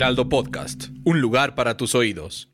Heraldo Podcast, un lugar para tus oídos.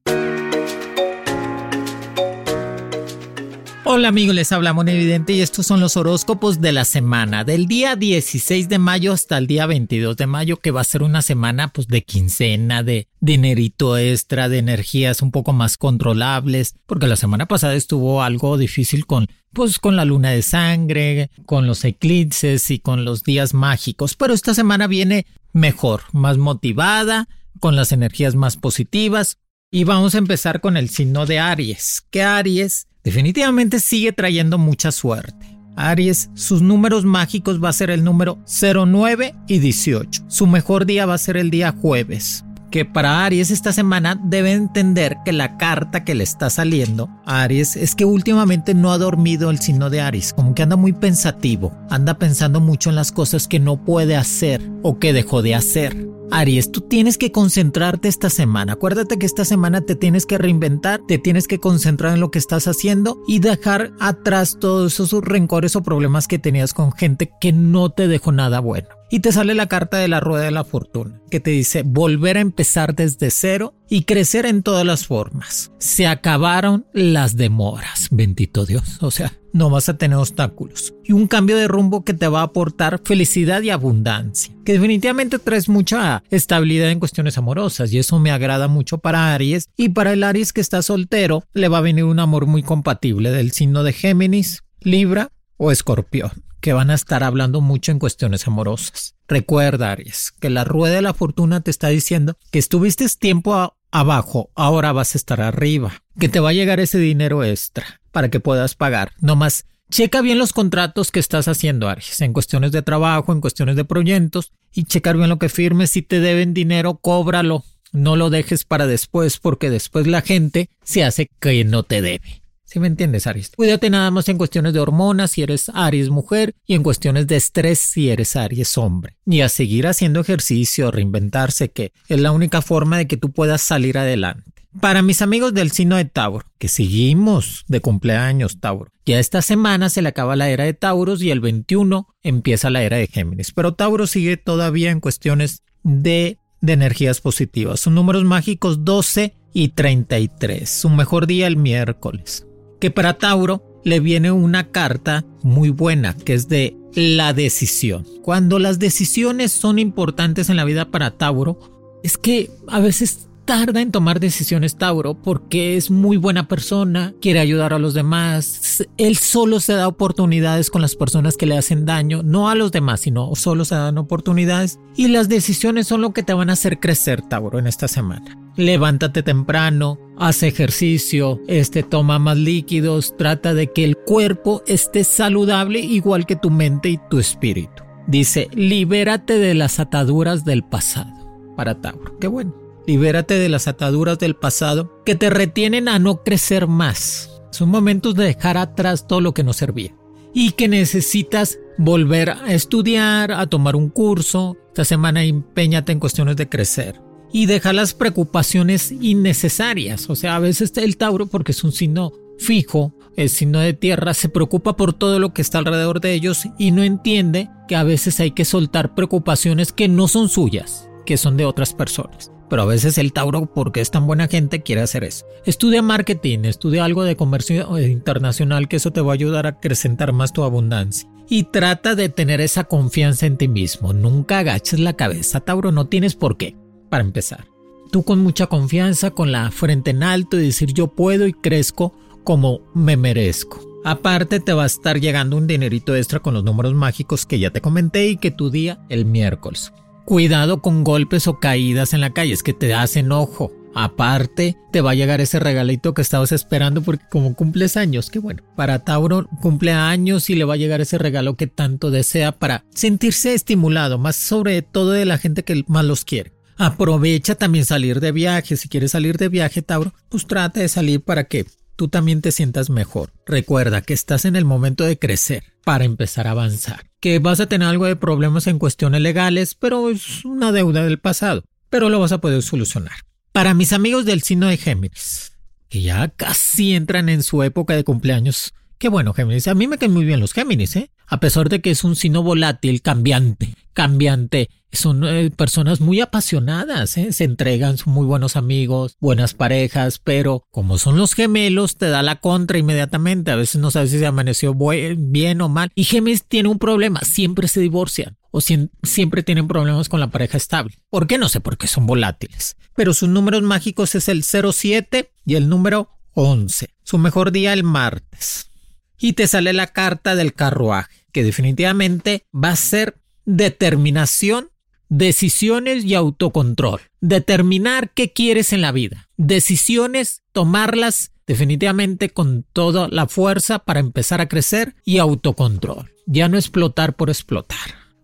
Hola amigos, les habla Mon Evidente y estos son los horóscopos de la semana, del día 16 de mayo hasta el día 22 de mayo, que va a ser una semana pues de quincena, de dinerito extra, de energías un poco más controlables, porque la semana pasada estuvo algo difícil con pues con la luna de sangre, con los eclipses y con los días mágicos, pero esta semana viene mejor, más motivada, con las energías más positivas, y vamos a empezar con el signo de Aries, que Aries definitivamente sigue trayendo mucha suerte. Aries, sus números mágicos va a ser el número 09 y 18. Su mejor día va a ser el día jueves. Que para Aries esta semana debe entender que la carta que le está saliendo a Aries es que últimamente no ha dormido el signo de Aries, como que anda muy pensativo, anda pensando mucho en las cosas que no puede hacer o que dejó de hacer. Aries, tú tienes que concentrarte esta semana. Acuérdate que esta semana te tienes que reinventar, te tienes que concentrar en lo que estás haciendo y dejar atrás todos esos rencores o problemas que tenías con gente que no te dejó nada bueno. Y te sale la carta de la rueda de la fortuna, que te dice volver a empezar desde cero y crecer en todas las formas. Se acabaron las demoras, bendito Dios. O sea, no vas a tener obstáculos. Y un cambio de rumbo que te va a aportar felicidad y abundancia. Que definitivamente traes mucha estabilidad en cuestiones amorosas y eso me agrada mucho para Aries. Y para el Aries que está soltero, le va a venir un amor muy compatible del signo de Géminis, Libra o Escorpión que van a estar hablando mucho en cuestiones amorosas. Recuerda, Aries, que la rueda de la fortuna te está diciendo que estuviste tiempo abajo, ahora vas a estar arriba, que te va a llegar ese dinero extra para que puedas pagar. No más, checa bien los contratos que estás haciendo, Aries, en cuestiones de trabajo, en cuestiones de proyectos, y checar bien lo que firmes. Si te deben dinero, cóbralo. No lo dejes para después, porque después la gente se hace que no te debe. ¿Sí me entiendes, Aries? Cuídate nada más en cuestiones de hormonas si eres Aries mujer y en cuestiones de estrés si eres Aries hombre. Y a seguir haciendo ejercicio, reinventarse, que es la única forma de que tú puedas salir adelante. Para mis amigos del signo de Tauro, que seguimos de cumpleaños Tauro, ya esta semana se le acaba la era de Tauros y el 21 empieza la era de Géminis, pero Tauro sigue todavía en cuestiones de, de energías positivas. Sus números mágicos 12 y 33. Su mejor día el miércoles que para Tauro le viene una carta muy buena, que es de la decisión. Cuando las decisiones son importantes en la vida para Tauro, es que a veces tarda en tomar decisiones Tauro porque es muy buena persona, quiere ayudar a los demás, él solo se da oportunidades con las personas que le hacen daño, no a los demás, sino solo se dan oportunidades y las decisiones son lo que te van a hacer crecer Tauro en esta semana. Levántate temprano, haz ejercicio, este toma más líquidos, trata de que el cuerpo esté saludable igual que tu mente y tu espíritu. Dice, libérate de las ataduras del pasado. Para Tauro, qué bueno. Libérate de las ataduras del pasado que te retienen a no crecer más. Son momentos de dejar atrás todo lo que no servía. Y que necesitas volver a estudiar, a tomar un curso. Esta semana empeñate en cuestiones de crecer. Y deja las preocupaciones innecesarias. O sea, a veces el Tauro, porque es un signo fijo, el signo de tierra, se preocupa por todo lo que está alrededor de ellos y no entiende que a veces hay que soltar preocupaciones que no son suyas, que son de otras personas. Pero a veces el Tauro, porque es tan buena gente, quiere hacer eso. Estudia marketing, estudia algo de comercio internacional, que eso te va a ayudar a acrecentar más tu abundancia. Y trata de tener esa confianza en ti mismo. Nunca agaches la cabeza, Tauro, no tienes por qué, para empezar. Tú con mucha confianza, con la frente en alto y decir yo puedo y crezco como me merezco. Aparte te va a estar llegando un dinerito extra con los números mágicos que ya te comenté y que tu día el miércoles. Cuidado con golpes o caídas en la calle, es que te das enojo. Aparte, te va a llegar ese regalito que estabas esperando porque como cumples años, qué bueno. Para Tauro cumple años y le va a llegar ese regalo que tanto desea para sentirse estimulado, más sobre todo de la gente que más los quiere. Aprovecha también salir de viaje. Si quieres salir de viaje, Tauro, pues trata de salir para que tú también te sientas mejor. Recuerda que estás en el momento de crecer para empezar a avanzar. Que vas a tener algo de problemas en cuestiones legales, pero es una deuda del pasado. Pero lo vas a poder solucionar. Para mis amigos del signo de Géminis, que ya casi entran en su época de cumpleaños, qué bueno Géminis, a mí me caen muy bien los Géminis, ¿eh? A pesar de que es un signo volátil, cambiante, cambiante, son eh, personas muy apasionadas, ¿eh? se entregan, son muy buenos amigos, buenas parejas, pero como son los gemelos, te da la contra inmediatamente. A veces no sabes si se amaneció bien o mal. Y Géminis tiene un problema, siempre se divorcian o siempre tienen problemas con la pareja estable. ¿Por qué? No sé, porque son volátiles. Pero sus números mágicos es el 07 y el número 11. Su mejor día el martes. Y te sale la carta del carruaje, que definitivamente va a ser determinación, decisiones y autocontrol. Determinar qué quieres en la vida. Decisiones, tomarlas definitivamente con toda la fuerza para empezar a crecer y autocontrol. Ya no explotar por explotar.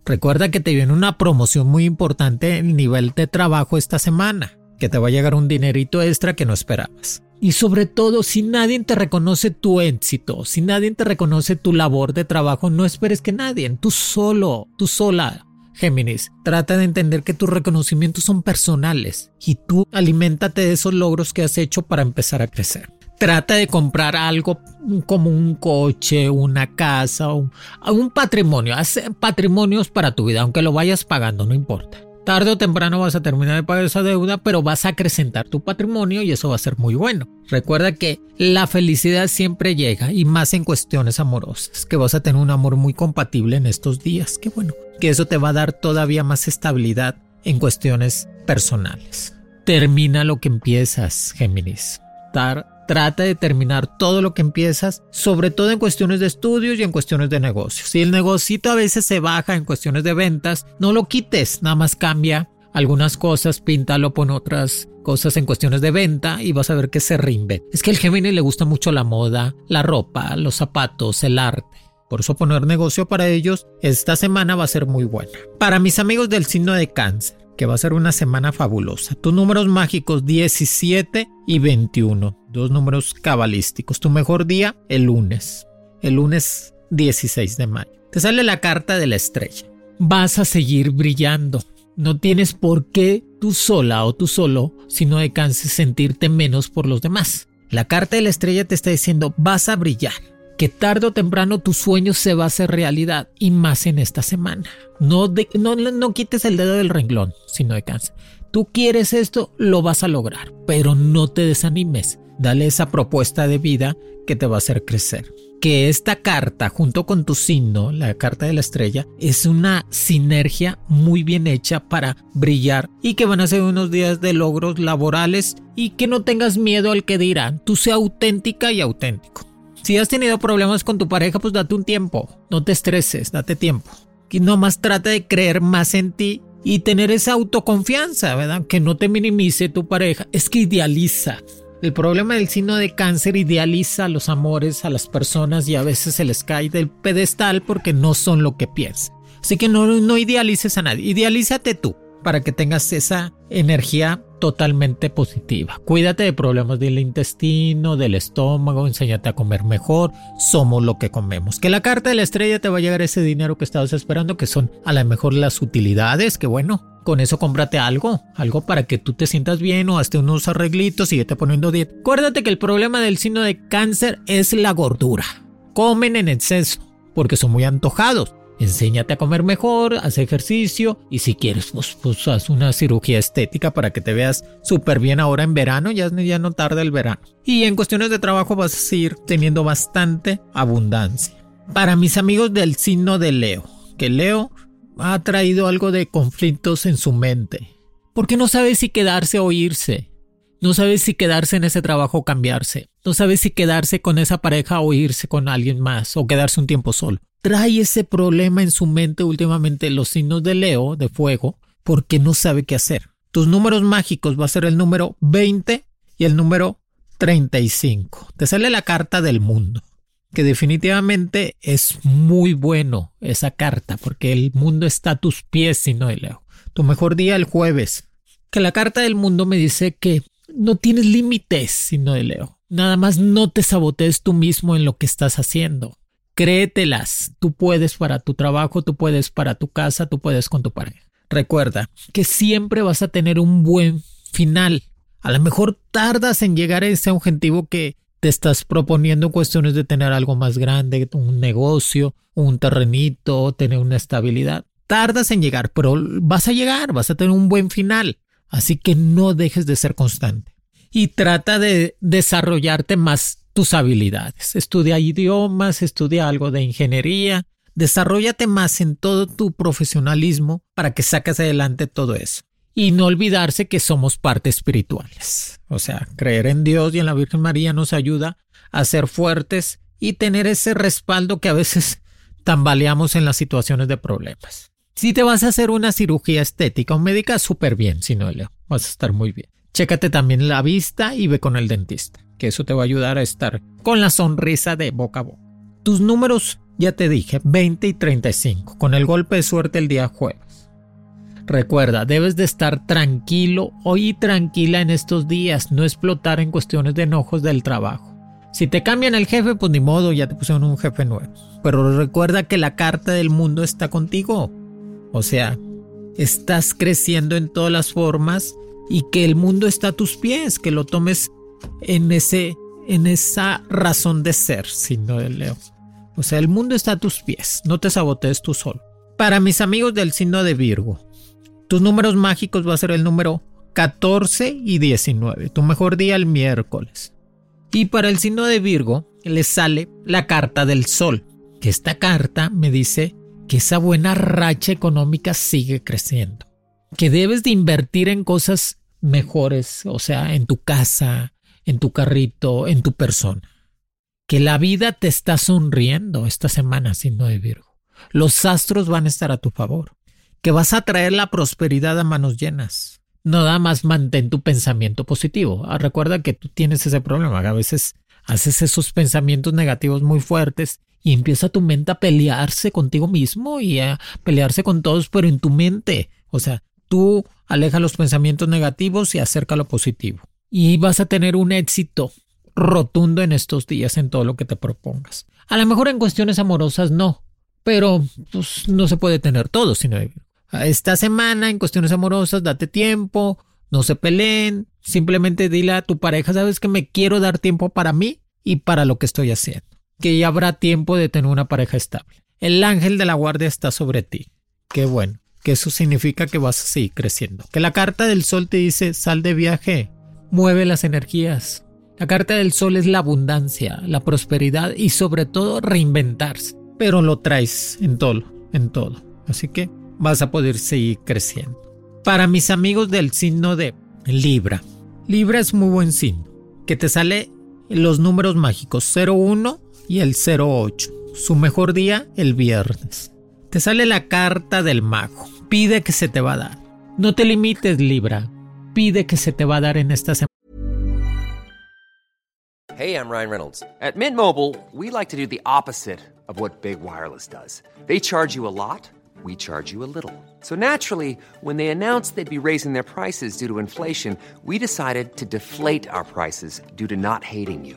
Recuerda que te viene una promoción muy importante en el nivel de trabajo esta semana, que te va a llegar un dinerito extra que no esperabas. Y sobre todo, si nadie te reconoce tu éxito, si nadie te reconoce tu labor de trabajo, no esperes que nadie, tú solo, tú sola. Géminis, trata de entender que tus reconocimientos son personales y tú aliméntate de esos logros que has hecho para empezar a crecer trata de comprar algo como un coche, una casa, un, un patrimonio. Haz patrimonios para tu vida, aunque lo vayas pagando, no importa. Tarde o temprano vas a terminar de pagar esa deuda, pero vas a acrecentar tu patrimonio y eso va a ser muy bueno. Recuerda que la felicidad siempre llega y más en cuestiones amorosas, que vas a tener un amor muy compatible en estos días. Qué bueno, que eso te va a dar todavía más estabilidad en cuestiones personales. Termina lo que empiezas, Géminis. Trata de terminar todo lo que empiezas, sobre todo en cuestiones de estudios y en cuestiones de negocios. Si el negocito a veces se baja en cuestiones de ventas, no lo quites, nada más cambia algunas cosas, píntalo, pon otras cosas en cuestiones de venta y vas a ver que se rinde. Es que al Géminis le gusta mucho la moda, la ropa, los zapatos, el arte. Por eso poner negocio para ellos esta semana va a ser muy buena. Para mis amigos del signo de cáncer, que va a ser una semana fabulosa. Tus números mágicos 17 y 21, dos números cabalísticos. Tu mejor día el lunes, el lunes 16 de mayo. Te sale la carta de la estrella. Vas a seguir brillando. No tienes por qué tú sola o tú solo, si no canses sentirte menos por los demás. La carta de la estrella te está diciendo vas a brillar que tarde o temprano tu sueño se va a hacer realidad y más en esta semana. No, quites el dedo del renglón si no cáncer. Tú quieres esto, lo vas a lograr, pero no te desanimes. Dale esa propuesta de vida que te va a hacer crecer. Que esta carta, junto con tu signo, la carta de la estrella, es una sinergia muy bien hecha para brillar y que van a ser unos días de logros laborales y que no tengas miedo al que dirán. Tú sea auténtica y auténtico. Si has tenido problemas con tu pareja, pues date un tiempo. No te estreses, date tiempo. Y nomás trata de creer más en ti y tener esa autoconfianza, ¿verdad? Que no te minimice tu pareja. Es que idealiza. El problema del signo de cáncer idealiza los amores, a las personas y a veces se les cae del pedestal porque no son lo que piensan. Así que no, no idealices a nadie, idealízate tú para que tengas esa energía totalmente positiva. Cuídate de problemas del intestino, del estómago, enséñate a comer mejor, somos lo que comemos. Que la carta de la estrella te va a llegar ese dinero que estabas esperando, que son a lo mejor las utilidades, que bueno, con eso cómprate algo, algo para que tú te sientas bien o hazte unos arreglitos y te poniendo dieta. Acuérdate que el problema del signo de cáncer es la gordura. Comen en exceso porque son muy antojados enséñate a comer mejor, haz ejercicio y si quieres, pues, pues haz una cirugía estética para que te veas súper bien ahora en verano, ya, ya no tarda el verano. Y en cuestiones de trabajo vas a seguir teniendo bastante abundancia. Para mis amigos del signo de Leo, que Leo ha traído algo de conflictos en su mente, porque no sabe si quedarse o irse. No sabe si quedarse en ese trabajo o cambiarse. No sabe si quedarse con esa pareja o irse con alguien más o quedarse un tiempo solo trae ese problema en su mente últimamente los signos de Leo, de fuego, porque no sabe qué hacer. Tus números mágicos va a ser el número 20 y el número 35. Te sale la carta del mundo, que definitivamente es muy bueno esa carta, porque el mundo está a tus pies, si no, Leo. Tu mejor día el jueves. Que la carta del mundo me dice que no tienes límites, si no, Leo. Nada más no te sabotees tú mismo en lo que estás haciendo. Créetelas. Tú puedes para tu trabajo, tú puedes para tu casa, tú puedes con tu pareja. Recuerda que siempre vas a tener un buen final. A lo mejor tardas en llegar a ese objetivo que te estás proponiendo en cuestiones de tener algo más grande, un negocio, un terrenito, tener una estabilidad. Tardas en llegar, pero vas a llegar, vas a tener un buen final. Así que no dejes de ser constante. Y trata de desarrollarte más tus habilidades. Estudia idiomas, estudia algo de ingeniería, desarrollate más en todo tu profesionalismo para que saques adelante todo eso. Y no olvidarse que somos partes espirituales. O sea, creer en Dios y en la Virgen María nos ayuda a ser fuertes y tener ese respaldo que a veces tambaleamos en las situaciones de problemas. Si te vas a hacer una cirugía estética o médica, súper bien, si no, Leo, vas a estar muy bien. Chécate también la vista y ve con el dentista que eso te va a ayudar a estar con la sonrisa de boca a boca. Tus números, ya te dije, 20 y 35, con el golpe de suerte el día jueves. Recuerda, debes de estar tranquilo y tranquila en estos días, no explotar en cuestiones de enojos del trabajo. Si te cambian el jefe, pues ni modo, ya te pusieron un jefe nuevo. Pero recuerda que la carta del mundo está contigo. O sea, estás creciendo en todas las formas y que el mundo está a tus pies, que lo tomes en ese en esa razón de ser, sino de Leo. O sea, el mundo está a tus pies, no te sabotees tú solo. Para mis amigos del signo de Virgo, tus números mágicos va a ser el número 14 y 19, tu mejor día el miércoles. Y para el signo de Virgo le sale la carta del sol, que esta carta me dice que esa buena racha económica sigue creciendo, que debes de invertir en cosas mejores, o sea, en tu casa, en tu carrito, en tu persona. Que la vida te está sonriendo esta semana, signo de Virgo. Los astros van a estar a tu favor. Que vas a traer la prosperidad a manos llenas. Nada más mantén tu pensamiento positivo. Ah, recuerda que tú tienes ese problema. A veces haces esos pensamientos negativos muy fuertes y empieza tu mente a pelearse contigo mismo y a pelearse con todos, pero en tu mente. O sea, tú aleja los pensamientos negativos y acerca lo positivo y vas a tener un éxito rotundo en estos días en todo lo que te propongas. A lo mejor en cuestiones amorosas no, pero pues, no se puede tener todo, sino esta semana en cuestiones amorosas date tiempo, no se peleen, simplemente dile a tu pareja, sabes que me quiero dar tiempo para mí y para lo que estoy haciendo, que ya habrá tiempo de tener una pareja estable. El ángel de la guardia está sobre ti. Qué bueno, que eso significa que vas a seguir creciendo. Que la carta del sol te dice, sal de viaje, mueve las energías. La carta del sol es la abundancia, la prosperidad y sobre todo reinventarse. Pero lo traes en todo, en todo. Así que vas a poder seguir creciendo. Para mis amigos del signo de Libra. Libra es muy buen signo. Que te sale los números mágicos 01 y el 08. Su mejor día el viernes. Te sale la carta del mago. Pide que se te va a dar. No te limites, Libra. pide que se te va a dar en esta semana. Hey, I'm Ryan Reynolds. At Mint Mobile, we like to do the opposite of what Big Wireless does. They charge you a lot, we charge you a little. So naturally, when they announced they'd be raising their prices due to inflation, we decided to deflate our prices due to not hating you.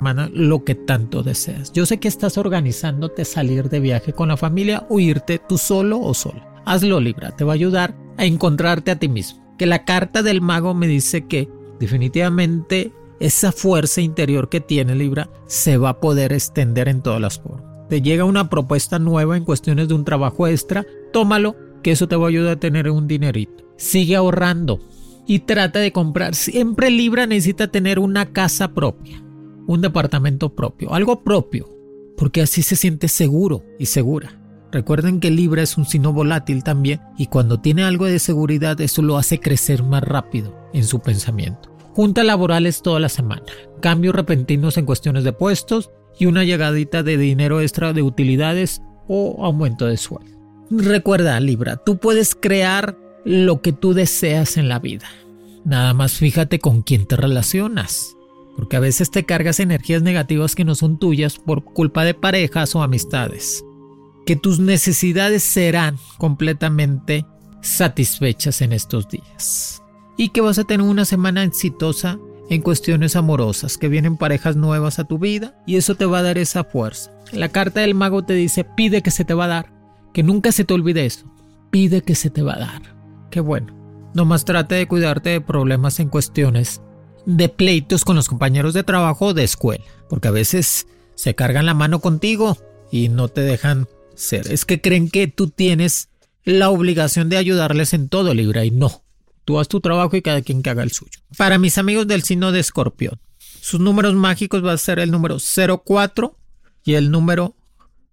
Hermana, lo que tanto deseas. Yo sé que estás organizándote salir de viaje con la familia o irte tú solo o sola. Hazlo, Libra, te va a ayudar a encontrarte a ti mismo. Que la carta del mago me dice que definitivamente esa fuerza interior que tiene Libra se va a poder extender en todas las formas. Te llega una propuesta nueva en cuestiones de un trabajo extra, tómalo, que eso te va a ayudar a tener un dinerito. Sigue ahorrando y trata de comprar. Siempre Libra necesita tener una casa propia un departamento propio, algo propio, porque así se siente seguro y segura. Recuerden que Libra es un signo volátil también y cuando tiene algo de seguridad eso lo hace crecer más rápido en su pensamiento. Junta laborales toda la semana, cambios repentinos en cuestiones de puestos y una llegadita de dinero extra de utilidades o aumento de sueldo. Recuerda Libra, tú puedes crear lo que tú deseas en la vida. Nada más fíjate con quién te relacionas porque a veces te cargas energías negativas que no son tuyas por culpa de parejas o amistades. Que tus necesidades serán completamente satisfechas en estos días. Y que vas a tener una semana exitosa en cuestiones amorosas, que vienen parejas nuevas a tu vida y eso te va a dar esa fuerza. La carta del mago te dice, pide que se te va a dar, que nunca se te olvide eso, pide que se te va a dar. Qué bueno. Nomás trate de cuidarte de problemas en cuestiones de pleitos con los compañeros de trabajo o de escuela, porque a veces se cargan la mano contigo y no te dejan ser. Es que creen que tú tienes la obligación de ayudarles en todo, Libra, y no. Tú haz tu trabajo y cada quien que haga el suyo. Para mis amigos del signo de Escorpión, sus números mágicos va a ser el número 04 y el número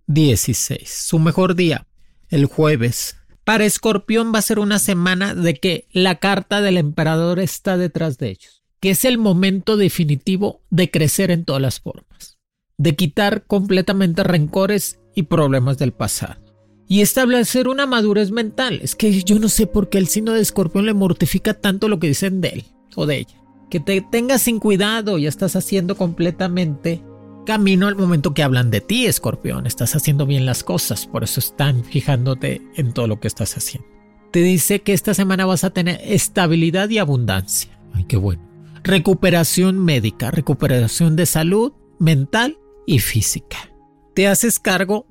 16. Su mejor día, el jueves. Para Escorpión va a ser una semana de que la carta del emperador está detrás de ellos que es el momento definitivo de crecer en todas las formas, de quitar completamente rencores y problemas del pasado y establecer una madurez mental. Es que yo no sé por qué el signo de escorpión le mortifica tanto lo que dicen de él o de ella. Que te tengas sin cuidado, ya estás haciendo completamente camino al momento que hablan de ti, escorpión. Estás haciendo bien las cosas, por eso están fijándote en todo lo que estás haciendo. Te dice que esta semana vas a tener estabilidad y abundancia. Ay, qué bueno recuperación médica, recuperación de salud mental y física. Te haces cargo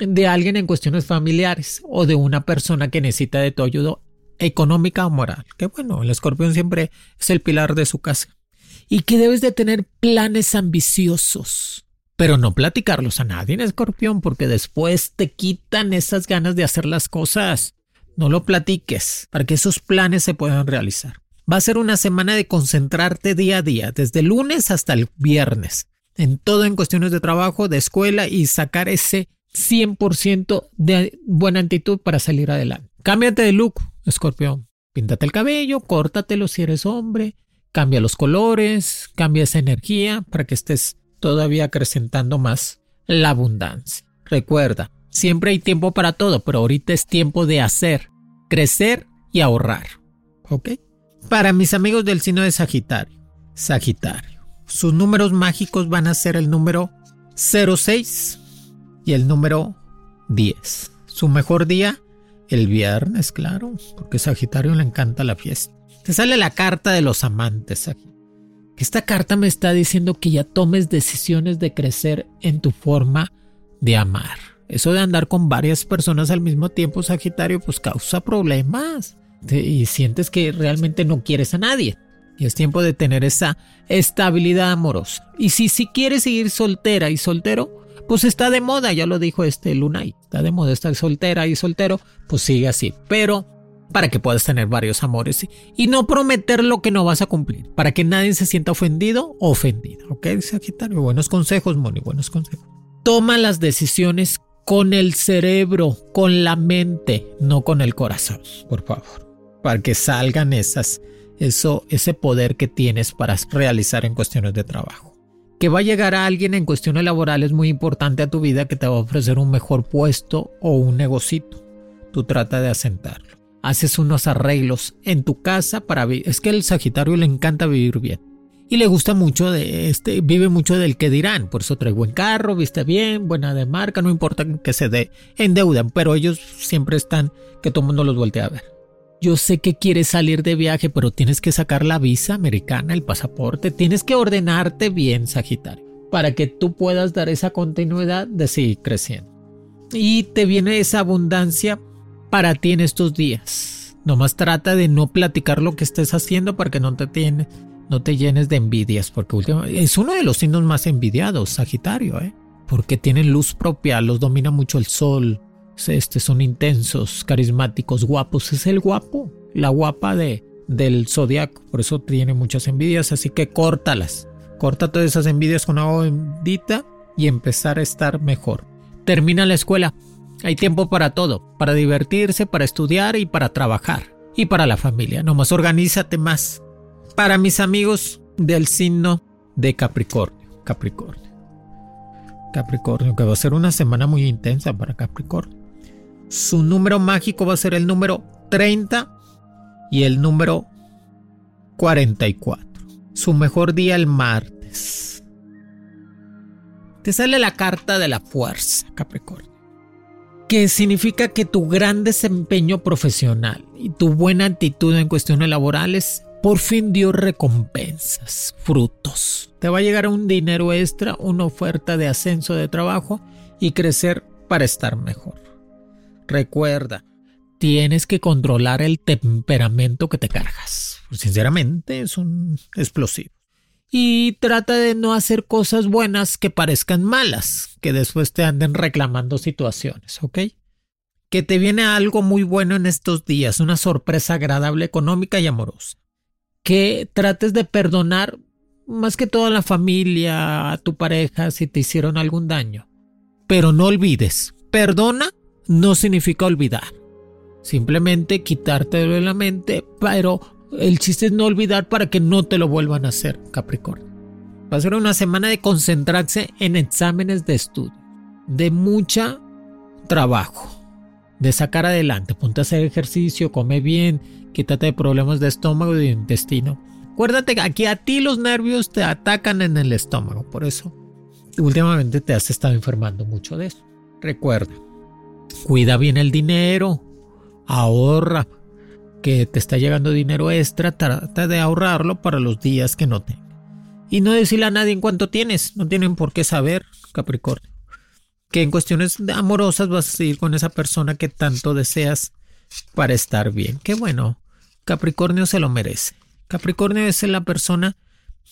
de alguien en cuestiones familiares o de una persona que necesita de tu ayuda económica o moral. Que bueno, el escorpión siempre es el pilar de su casa. Y que debes de tener planes ambiciosos, pero no platicarlos a nadie en escorpión porque después te quitan esas ganas de hacer las cosas. No lo platiques para que esos planes se puedan realizar. Va a ser una semana de concentrarte día a día, desde lunes hasta el viernes, en todo en cuestiones de trabajo, de escuela y sacar ese 100% de buena actitud para salir adelante. Cámbiate de look, escorpión. Píntate el cabello, córtatelo si eres hombre, cambia los colores, cambia esa energía para que estés todavía acrecentando más la abundancia. Recuerda, siempre hay tiempo para todo, pero ahorita es tiempo de hacer, crecer y ahorrar. ¿Ok? Para mis amigos del signo de Sagitario, Sagitario, sus números mágicos van a ser el número 06 y el número 10. Su mejor día, el viernes, claro, porque Sagitario le encanta la fiesta. Te sale la carta de los amantes Esta carta me está diciendo que ya tomes decisiones de crecer en tu forma de amar. Eso de andar con varias personas al mismo tiempo, Sagitario, pues causa problemas y sientes que realmente no quieres a nadie. Y es tiempo de tener esa estabilidad amorosa. Y si, si quieres seguir soltera y soltero, pues está de moda, ya lo dijo este Lunay. Está de moda estar soltera y soltero, pues sigue así. Pero para que puedas tener varios amores y no prometer lo que no vas a cumplir, para que nadie se sienta ofendido o ofendida. ¿Ok, Sagitario? Buenos consejos, Moni, buenos consejos. Toma las decisiones con el cerebro, con la mente, no con el corazón, por favor para que salgan esas, eso, ese poder que tienes para realizar en cuestiones de trabajo. que va a llegar a alguien en cuestiones laborales muy importante a tu vida que te va a ofrecer un mejor puesto o un negocito. Tú trata de asentarlo. Haces unos arreglos en tu casa para vivir. Es que el Sagitario le encanta vivir bien. Y le gusta mucho de este, vive mucho del que dirán. Por eso trae buen carro, viste bien, buena de marca, no importa que se dé, endeudan, pero ellos siempre están que todo el mundo los voltea a ver. Yo sé que quieres salir de viaje, pero tienes que sacar la visa americana, el pasaporte, tienes que ordenarte bien, Sagitario, para que tú puedas dar esa continuidad de seguir creciendo. Y te viene esa abundancia para ti en estos días. Nomás trata de no platicar lo que estés haciendo para que no te, no te llenes de envidias, porque es uno de los signos más envidiados, Sagitario, ¿eh? porque tienen luz propia, los domina mucho el sol, este, son intensos, carismáticos, guapos. Es el guapo, la guapa de, del zodiaco. Por eso tiene muchas envidias. Así que córtalas. Corta todas esas envidias con agua bendita y empezar a estar mejor. Termina la escuela. Hay tiempo para todo, para divertirse, para estudiar y para trabajar. Y para la familia. Nomás organízate más. Para mis amigos del signo de Capricornio. Capricornio. Capricornio, que va a ser una semana muy intensa para Capricornio. Su número mágico va a ser el número 30 y el número 44. Su mejor día el martes. Te sale la carta de la fuerza, Capricornio. Que significa que tu gran desempeño profesional y tu buena actitud en cuestiones laborales por fin dio recompensas, frutos. Te va a llegar un dinero extra, una oferta de ascenso de trabajo y crecer para estar mejor. Recuerda, tienes que controlar el temperamento que te cargas. Sinceramente, es un explosivo. Y trata de no hacer cosas buenas que parezcan malas, que después te anden reclamando situaciones, ¿ok? Que te viene algo muy bueno en estos días, una sorpresa agradable, económica y amorosa. Que trates de perdonar más que toda la familia, a tu pareja, si te hicieron algún daño. Pero no olvides, perdona no significa olvidar. Simplemente quitarte de la mente, pero el chiste es no olvidar para que no te lo vuelvan a hacer, Capricornio. Va una semana de concentrarse en exámenes de estudio, de mucha trabajo, de sacar adelante. Ponte a hacer ejercicio, come bien, quítate de problemas de estómago y de intestino. Acuérdate que aquí a ti los nervios te atacan en el estómago, por eso últimamente te has estado enfermando mucho de eso. Recuerda, Cuida bien el dinero, ahorra, que te está llegando dinero extra, trata de ahorrarlo para los días que no tengas. Y no decirle a nadie en cuánto tienes, no tienen por qué saber, Capricornio. Que en cuestiones amorosas vas a seguir con esa persona que tanto deseas para estar bien. Qué bueno, Capricornio se lo merece. Capricornio es la persona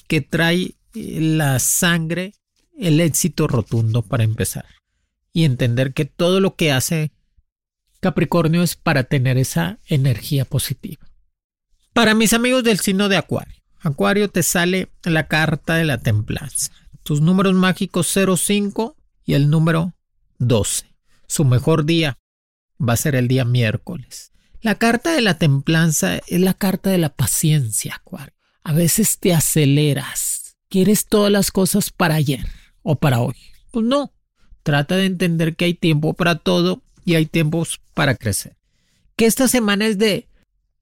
que trae la sangre, el éxito rotundo para empezar y entender que todo lo que hace Capricornio es para tener esa energía positiva. Para mis amigos del signo de Acuario, Acuario te sale la carta de la templanza. Tus números mágicos 05 y el número 12. Su mejor día va a ser el día miércoles. La carta de la templanza es la carta de la paciencia, Acuario. A veces te aceleras. Quieres todas las cosas para ayer o para hoy. Pues no, Trata de entender que hay tiempo para todo y hay tiempos para crecer. Que esta semana es de,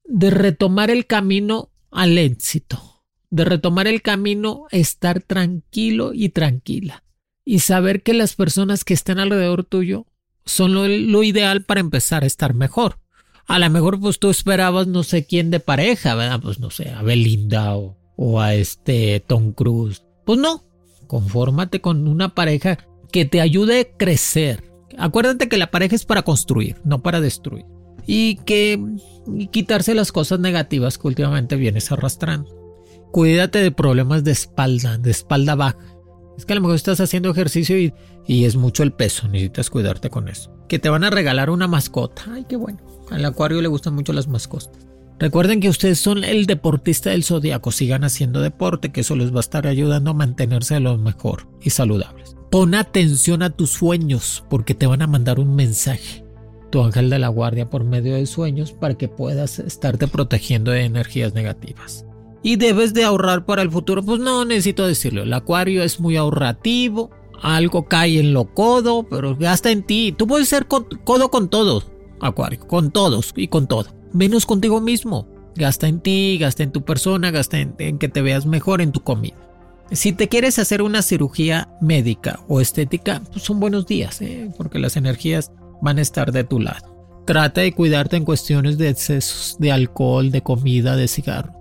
de retomar el camino al éxito, de retomar el camino a estar tranquilo y tranquila y saber que las personas que están alrededor tuyo son lo, ideal para empezar a estar mejor. A lo mejor pues tú esperabas no sé quién de pareja, ¿verdad? Pues no sé, a Belinda o, o a este Tom Cruise. Pues no, confórmate con una pareja que te ayude a crecer. Acuérdate que la pareja es para construir, no para destruir. Y que quitarse las cosas negativas que últimamente vienes arrastrando. Cuídate de problemas de espalda, de espalda baja. Es que a lo mejor estás haciendo ejercicio y, y es mucho el peso, necesitas cuidarte con eso. Que te van a regalar una mascota. Ay, qué bueno. Al acuario le gustan mucho las mascotas. Recuerden que ustedes son el deportista del zodiaco. Sigan haciendo deporte, que eso les va a estar ayudando a mantenerse de lo mejor y saludables. Pon atención a tus sueños porque te van a mandar un mensaje, tu ángel de la guardia por medio de sueños para que puedas estarte protegiendo de energías negativas. y debes de ahorrar para el futuro. Pues no necesito decirlo, el acuario es muy ahorrativo, algo cae en lo codo, pero gasta en ti. Tú puedes ser codo con todos, acuario, con todos y con todo, menos contigo mismo. Gasta en ti, gasta en tu persona, gasta en, que te veas mejor en tu comida. Si te quieres hacer una cirugía médica o estética, pues son buenos días, ¿eh? porque las energías van a estar de tu lado. Trata de cuidarte en cuestiones de excesos de alcohol, de comida, de cigarro.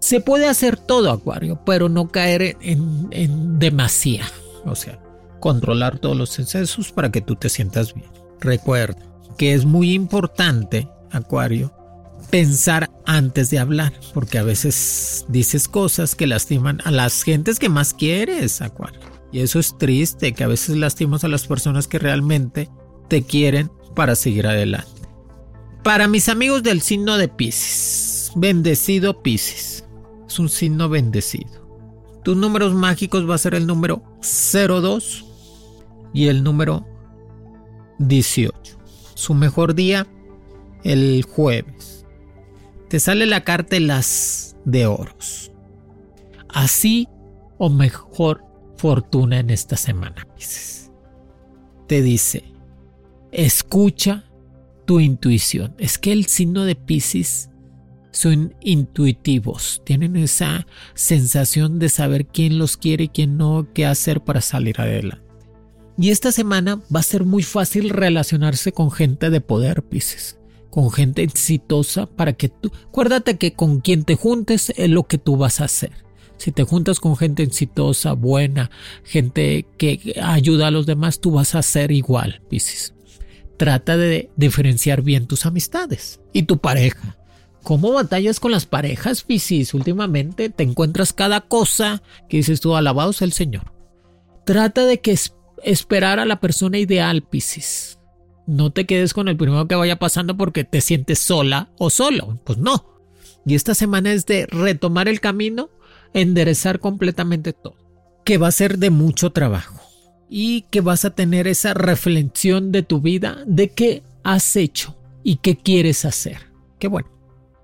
Se puede hacer todo, Acuario, pero no caer en, en demasía. O sea, controlar todos los excesos para que tú te sientas bien. Recuerda que es muy importante, Acuario, pensar antes de hablar, porque a veces dices cosas que lastiman a las gentes que más quieres, Acuario. Y eso es triste, que a veces lastimas a las personas que realmente te quieren para seguir adelante. Para mis amigos del signo de Pisces, bendecido Pisces, es un signo bendecido. Tus números mágicos va a ser el número 02 y el número 18. Su mejor día, el jueves. Te sale la carta de las de oros. Así o mejor fortuna en esta semana, Pisces. Te dice, escucha tu intuición. Es que el signo de Pisces son intuitivos, tienen esa sensación de saber quién los quiere y quién no, qué hacer para salir adelante. Y esta semana va a ser muy fácil relacionarse con gente de poder, Pisces, con gente exitosa para que tú, acuérdate que con quien te juntes es lo que tú vas a hacer. Si te juntas con gente exitosa, buena, gente que ayuda a los demás, tú vas a ser igual, Pisces. Trata de diferenciar bien tus amistades y tu pareja. ¿Cómo batallas con las parejas, Piscis? Últimamente te encuentras cada cosa que dices tú, alabados el Señor. Trata de que esperar a la persona ideal, Piscis. No te quedes con el primero que vaya pasando porque te sientes sola o solo. Pues no. Y esta semana es de retomar el camino, enderezar completamente todo. Que va a ser de mucho trabajo. Y que vas a tener esa reflexión de tu vida de qué has hecho y qué quieres hacer. Qué bueno.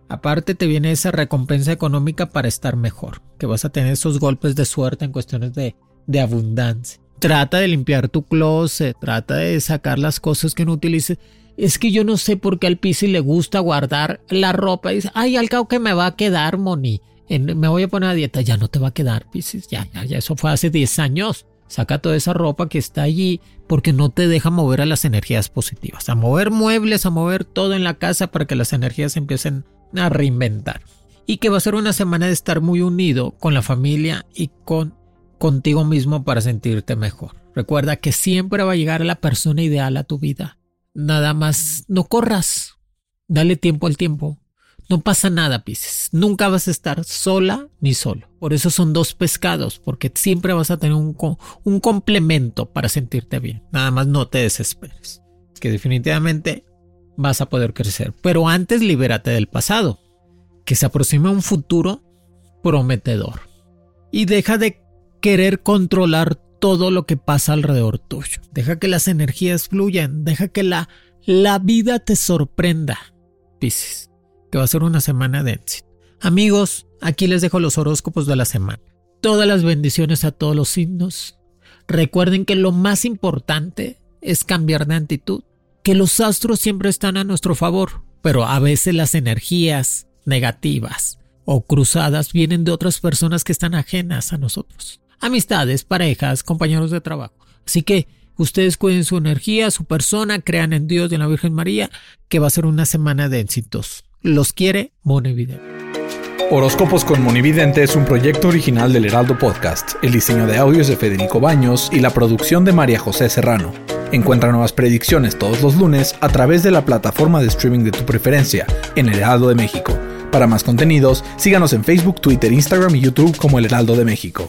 Aparte te viene esa recompensa económica para estar mejor, que vas a tener esos golpes de suerte en cuestiones de, de abundancia. Trata de limpiar tu closet, trata de sacar las cosas que no utilices. Es que yo no sé por qué al Piscis le gusta guardar la ropa y dice, ay, al cabo que me va a quedar, Moni. me voy a poner a dieta, ya no te va a quedar, Piscis. Ya, ya, ya, eso fue hace 10 años. Saca toda esa ropa que está allí porque no te deja mover a las energías positivas. A mover muebles, a mover todo en la casa para que las energías empiecen a reinventar. Y que va a ser una semana de estar muy unido con la familia y con contigo mismo para sentirte mejor. Recuerda que siempre va a llegar la persona ideal a tu vida. Nada más no corras. Dale tiempo al tiempo. No pasa nada, Pisces. Nunca vas a estar sola ni solo. Por eso son dos pescados, porque siempre vas a tener un, un complemento para sentirte bien. Nada más no te desesperes. Que definitivamente vas a poder crecer. Pero antes libérate del pasado, que se aproxima un futuro prometedor. Y deja de querer controlar todo lo que pasa alrededor tuyo. Deja que las energías fluyan, deja que la, la vida te sorprenda. Piscis, que va a ser una semana de. Amigos, aquí les dejo los horóscopos de la semana. Todas las bendiciones a todos los signos. Recuerden que lo más importante es cambiar de actitud que los astros siempre están a nuestro favor, pero a veces las energías negativas o cruzadas vienen de otras personas que están ajenas a nosotros. Amistades, parejas, compañeros de trabajo. Así que ustedes cuiden su energía, su persona, crean en Dios y en la Virgen María, que va a ser una semana de éxitos. Los quiere Monividente. Horóscopos con Monividente es un proyecto original del Heraldo Podcast. El diseño de audios de Federico Baños y la producción de María José Serrano. Encuentra nuevas predicciones todos los lunes a través de la plataforma de streaming de tu preferencia en El Heraldo de México. Para más contenidos, síganos en Facebook, Twitter, Instagram y YouTube como El Heraldo de México.